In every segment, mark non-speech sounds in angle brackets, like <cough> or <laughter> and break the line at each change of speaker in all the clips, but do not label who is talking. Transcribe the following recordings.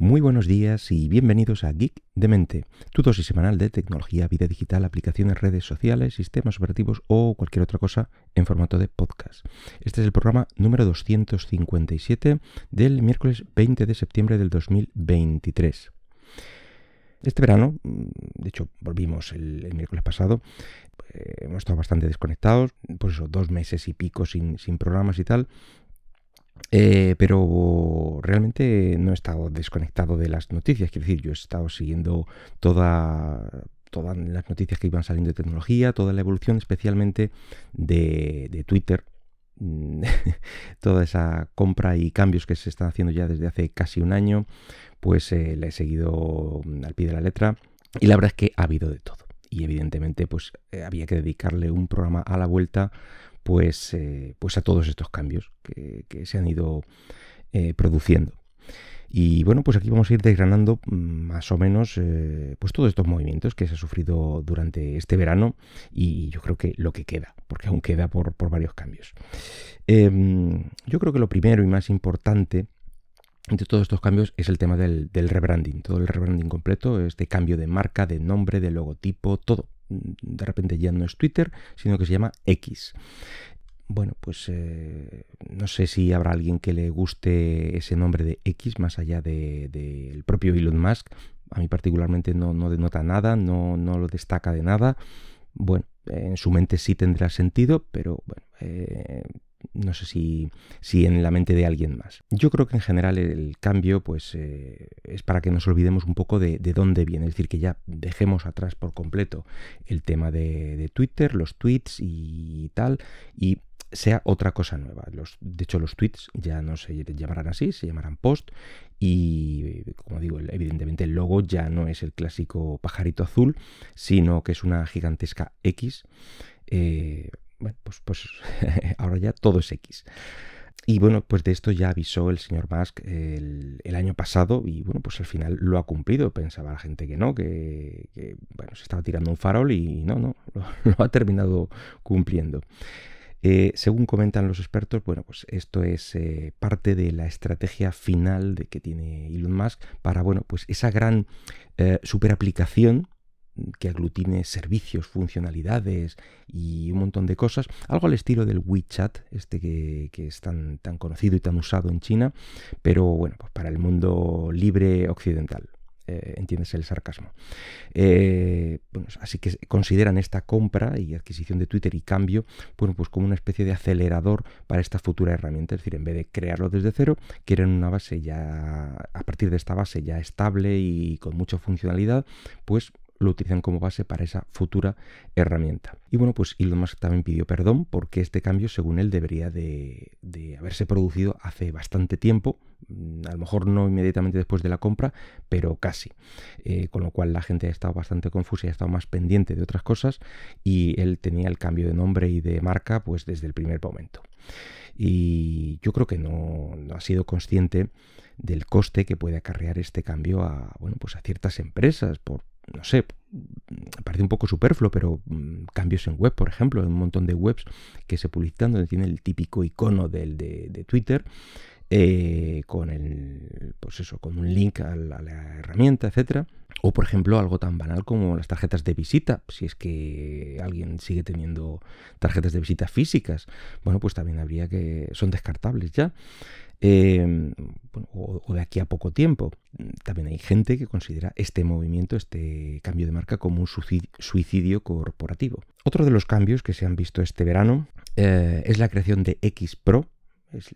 Muy buenos días y bienvenidos a Geek de Mente, tu dosis semanal de tecnología, vida digital, aplicaciones, redes sociales, sistemas operativos o cualquier otra cosa en formato de podcast. Este es el programa número 257 del miércoles 20 de septiembre del 2023. Este verano, de hecho volvimos el, miércoles pasado, eh, hemos estado bastante desconectados, pues eso, dos meses y pico sin, sin programas y tal, eh, pero realmente no he estado desconectado de las noticias. Quiero decir, yo he estado siguiendo toda, todas las noticias que iban saliendo de tecnología, toda la evolución, especialmente de, Twitter. <laughs> toda esa compra y cambios que se están haciendo ya desde hace casi un año, pues eh, la he seguido al pie de la letra. Y la verdad es que ha habido de todo. Y evidentemente, pues eh, había que dedicarle un programa a la vuelta pues, eh, pues a todos estos cambios que, se han ido eh, produciendo. Y bueno, pues aquí vamos a ir desgranando mm, más o menos eh, pues todos estos movimientos que se ha sufrido durante este verano y yo creo que lo que queda, porque aún queda por, varios cambios. Em, yo creo que lo primero y más importante entre todos estos cambios es el tema del, del rebranding, todo el rebranding completo, este cambio de marca, de nombre, de logotipo, todo de repente ya no es Twitter, sino que se llama X. Bueno, pues eh, no sé si habrá alguien que le guste ese nombre de X más allá del de, propio Elon Musk. A mí particularmente no, no denota nada, no, no, lo destaca de nada. Bueno, en su mente sí tendrá sentido, pero bueno, eh, no sé si, si, en la mente de alguien más. Yo creo que en general el cambio pues, eh, es para que nos olvidemos un poco de, dónde viene, es decir, que ya dejemos atrás por completo el tema de, Twitter, los tweets y tal, y sea otra cosa nueva. Los, de hecho, los tweets ya no se llamarán así, se llamarán post y, como digo, evidentemente el logo ya no es el clásico pajarito azul, sino que es una gigantesca X. Eh, bueno, pues, pues <laughs> ahora ya todo es X. Y bueno, pues de esto ya avisó el señor Musk el, año pasado y bueno, pues al final lo ha cumplido. Pensaba la gente que no, que, bueno, se estaba tirando un farol y no, no, <laughs> lo, ha terminado cumpliendo. Eh, según comentan los expertos, bueno, pues esto es eh, parte de la estrategia final de que tiene Elon Musk para, bueno, pues esa gran eh, superaplicación que aglutine servicios, funcionalidades y un montón de cosas, algo al estilo del WeChat, este que, es tan, tan, conocido y tan usado en China, pero bueno, pues para el mundo libre occidental. Eh, entiendes el sarcasmo. Eh, así que consideran esta compra y adquisición de Twitter y cambio, bueno, pues como una especie de acelerador para esta futura herramienta. Es decir, en vez de crearlo desde cero, quieren una base ya, a partir de esta base ya estable y con mucha funcionalidad, pues lo utilizan como base para esa futura herramienta. Y bueno, pues Elon Musk también pidió perdón porque este cambio, según él, debería de, haberse producido hace bastante tiempo, mm, a lo mejor no inmediatamente después de la compra, pero casi. Eh, con lo cual la gente ha estado bastante confusa y ha estado más pendiente de otras cosas y él tenía el cambio de nombre y de marca pues desde el primer momento. Y yo creo que no, no ha sido consciente del coste que puede acarrear este cambio a, bueno, pues a ciertas empresas por, no sé, parece un poco superfluo, pero mm, cambios en web, por ejemplo, en un montón de webs que se publicitan donde tiene el típico icono del, de, Twitter. Eh, con el pues eso con un link a la, herramienta etcétera o por ejemplo algo tan banal como las tarjetas de visita si es que alguien sigue teniendo tarjetas de visita físicas bueno pues también habría que son descartables ya Em, o, de aquí a poco tiempo. También hay gente que considera este movimiento, este cambio de marca, como un suicidio corporativo. Otro de los cambios que se han visto este verano eh, es la creación de X Pro. Es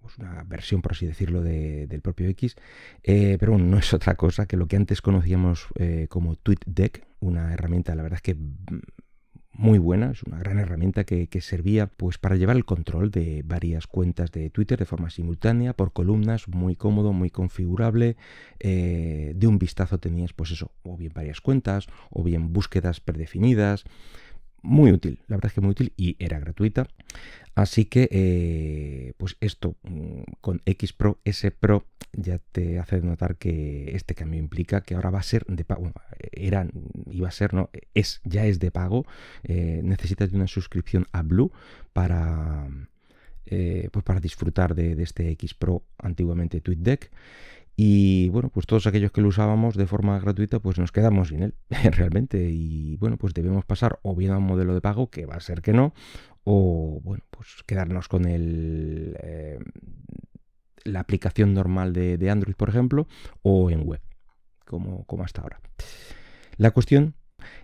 pues una versión, por así decirlo, del propio X, eh, pero no es otra cosa que lo que antes conocíamos eh, como TweetDeck, una herramienta, la verdad es que muy buena, es una gran herramienta que, servía pues para llevar el control de varias cuentas de Twitter de forma simultánea, por columnas, muy cómodo, muy configurable. Eh, de un vistazo tenías pues eso, o bien varias cuentas, o bien búsquedas predefinidas. Muy útil, la verdad es que muy útil y era gratuita. Así que, eh, pues esto mm, con X Pro, S Pro, ya te hace notar que este cambio implica que ahora va a ser de pago. era, iba a ser, no, es, ya es de pago. Eh, necesitas de una suscripción a Blue para, eh, pues para disfrutar de, este X Pro, antiguamente TweetDeck. Y bueno, pues todos aquellos que lo usábamos de forma gratuita, pues nos quedamos sin él, <laughs> realmente. Y bueno, pues debemos pasar o bien a un modelo de pago, que va a ser que no, o bueno, pues quedarnos con el, eh, la aplicación normal de, Android, por ejemplo, o en web, como, como hasta ahora. La cuestión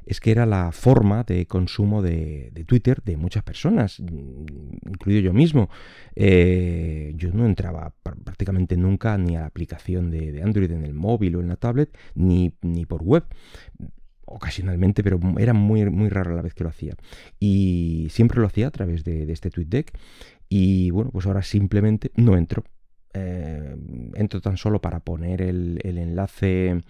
es que era la forma de consumo de, Twitter de muchas personas, incluido yo mismo. Eh, yo no entraba prácticamente nunca ni a la aplicación de, Android en el móvil o en la tablet, ni, ni por web ocasionalmente, pero era muy, muy raro la vez que lo hacía. Y siempre lo hacía a través de, este TweetDeck. Y bueno, pues ahora simplemente no entro. Eh, entro tan solo para poner el, enlace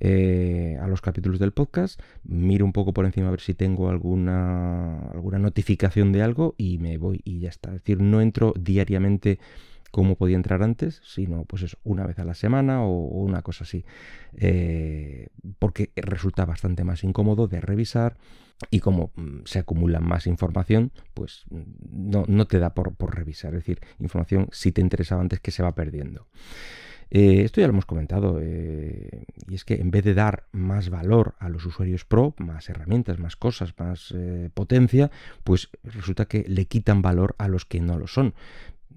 eh, a los capítulos del podcast, miro un poco por encima a ver si tengo alguna, alguna notificación de algo y me voy y ya está. Es decir, no entro diariamente como podía entrar antes, sino pues eso, una vez a la semana o, una cosa así. Eh, porque resulta bastante más incómodo de revisar y como mm, se acumula más información, pues mm, no, te da por, revisar. Es decir, información si te interesaba antes que se va perdiendo. Eh, esto ya lo hemos comentado, eh, y es que en vez de dar más valor a los usuarios pro, más herramientas, más cosas, más potencia, pues resulta que le quitan valor a los que no lo son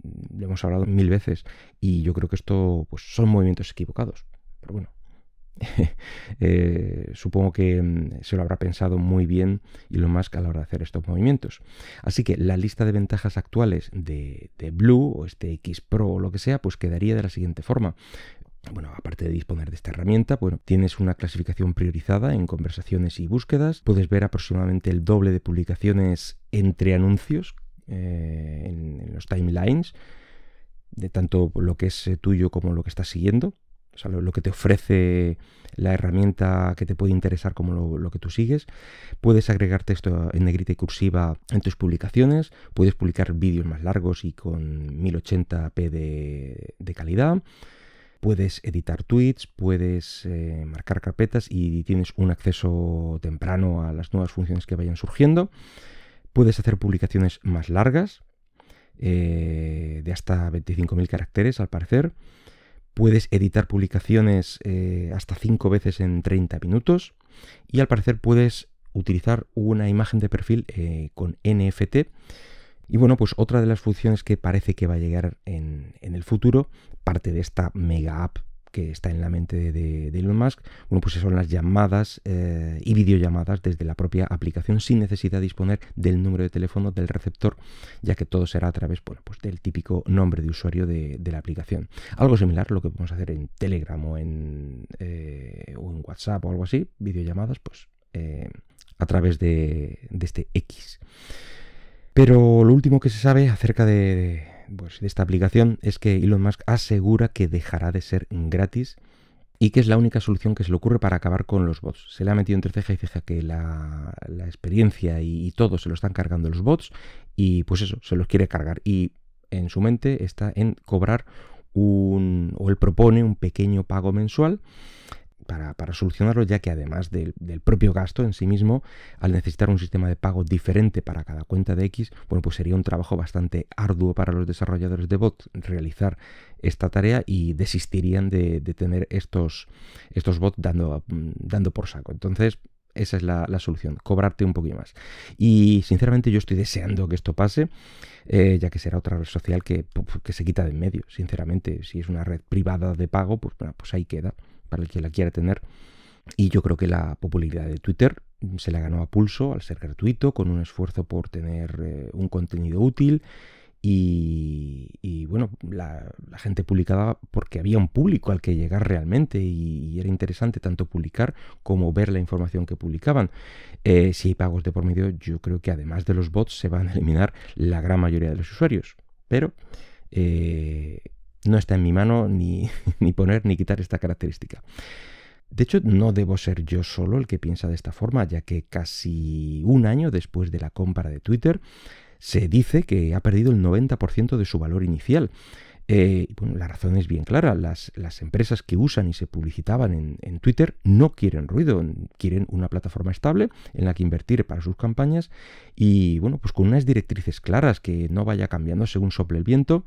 lo hemos hablado mil veces y yo creo que esto pues, son movimientos equivocados. Pero bueno, <laughs> eh, supongo que mm, se lo habrá pensado muy bien y lo más que a la hora de hacer estos movimientos. Así que la lista de ventajas actuales de, Blue o este X Pro o lo que sea, pues quedaría de la siguiente forma. Bueno, aparte de disponer de esta herramienta, bueno, tienes una clasificación priorizada en conversaciones y búsquedas. Puedes ver aproximadamente el doble de publicaciones entre anuncios eh, en, los timelines, de tanto lo que es eh, tuyo como lo que estás siguiendo. O sea, lo, que te ofrece la herramienta que te puede interesar como lo, que tú sigues. Puedes agregar texto en negrita y cursiva en tus publicaciones. Puedes publicar vídeos más largos y con 1080p de, calidad. Puedes editar tweets, puedes eh, marcar carpetas y tienes un acceso temprano a las nuevas funciones que vayan surgiendo. Puedes hacer publicaciones más largas, eh, de hasta 25.000 caracteres al parecer. Puedes editar publicaciones eh, hasta 5 veces en 30 minutos. Y al parecer puedes utilizar una imagen de perfil eh, con NFT. Y bueno, pues otra de las funciones que parece que va a llegar en, en el futuro, parte de esta mega app que está en la mente de, Elon Musk, bueno, pues son las llamadas eh, y videollamadas desde la propia aplicación sin necesidad de disponer del número de teléfono del receptor, ya que todo será a través pues del típico nombre de usuario de, la aplicación. Algo similar a lo que podemos hacer en Telegram o en, eh, WhatsApp o algo así, videollamadas, pues eh, a través de este X. Pero lo último que se sabe acerca de, pues, de esta aplicación es que Elon Musk asegura que dejará de ser gratis y que es la única solución que se le ocurre para acabar con los bots. Se le ha metido entre ceja y ceja que la, experiencia y, todo se lo están cargando los bots y pues eso, se los quiere cargar y en su mente está en cobrar un, o él propone un pequeño pago mensual para, solucionarlo, ya que además del, propio gasto en sí mismo, al necesitar un sistema de pago diferente para cada cuenta de X, bueno, pues sería un trabajo bastante arduo para los desarrolladores de bots realizar esta tarea y desistirían de, tener estos, estos bots dando, dando por saco. Entonces, esa es la, solución, cobrarte un poquito más. Y sinceramente yo estoy deseando que esto pase, eh, ya que será otra red social que, que, se quita de en medio, sinceramente. Si es una red privada de pago, pues, bueno, pues ahí queda para el que la quiera tener. Y yo creo que la popularidad de Twitter se la ganó a pulso al ser gratuito, con un esfuerzo por tener eh, un contenido útil. Y, bueno, la, gente publicaba porque había un público al que llegar realmente y, era interesante tanto publicar como ver la información que publicaban. Eh, si hay pagos de por medio, yo creo que además de los bots se van a eliminar la gran mayoría de los usuarios. Pero eh, no está en mi mano <laughs> ni, poner ni quitar esta característica. De hecho, no debo ser yo solo el que piensa de esta forma, ya que casi un año después de la compra de Twitter, se dice que ha perdido el 90% de su valor inicial. Eh, bueno, la razón es bien clara. Las, empresas que usan y se publicitaban en, en, Twitter no quieren ruido, quieren una plataforma estable en la que invertir para sus campañas y, bueno, pues con unas directrices claras que no vaya cambiando según sople el viento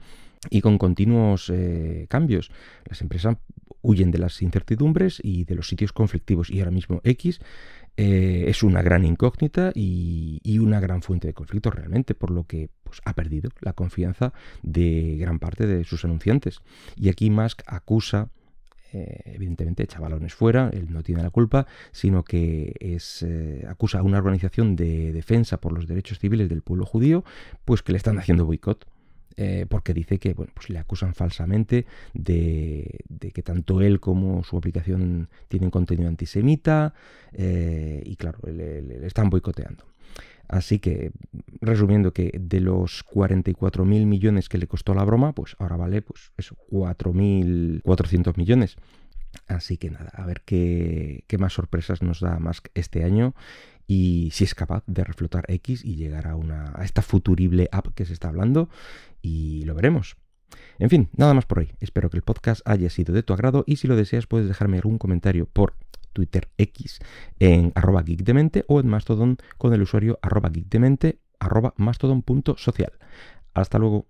y con continuos eh, cambios. Las empresas huyen de las incertidumbres y de los sitios conflictivos y ahora mismo X eh, es una gran incógnita y, una gran fuente de conflicto realmente, por lo que pues, ha perdido la confianza de gran parte de sus anunciantes. Y aquí Musk acusa eh, evidentemente echa balones fuera, él no tiene la culpa, sino que es, acusa a una organización de defensa por los derechos civiles del pueblo judío, pues que le están haciendo boicot. Eh, porque dice que bueno, pues le acusan falsamente de, que tanto él como su aplicación tienen contenido antisemita eh, y claro, le, están boicoteando. Así que, resumiendo que de los 44.000 millones que le costó la broma, pues ahora vale pues eso, 4.400 millones. Así que nada, a ver qué, qué, más sorpresas nos da Musk este año y si es capaz de reflotar X y llegar a, una, a esta futurible app que se está hablando y lo veremos. En fin, nada más por hoy. Espero que el podcast haya sido de tu agrado y si lo deseas puedes dejarme algún comentario por Twitter X en arroba geekdemente o en Mastodon con el usuario arroba geekdemente arroba mastodon.social. Hasta luego.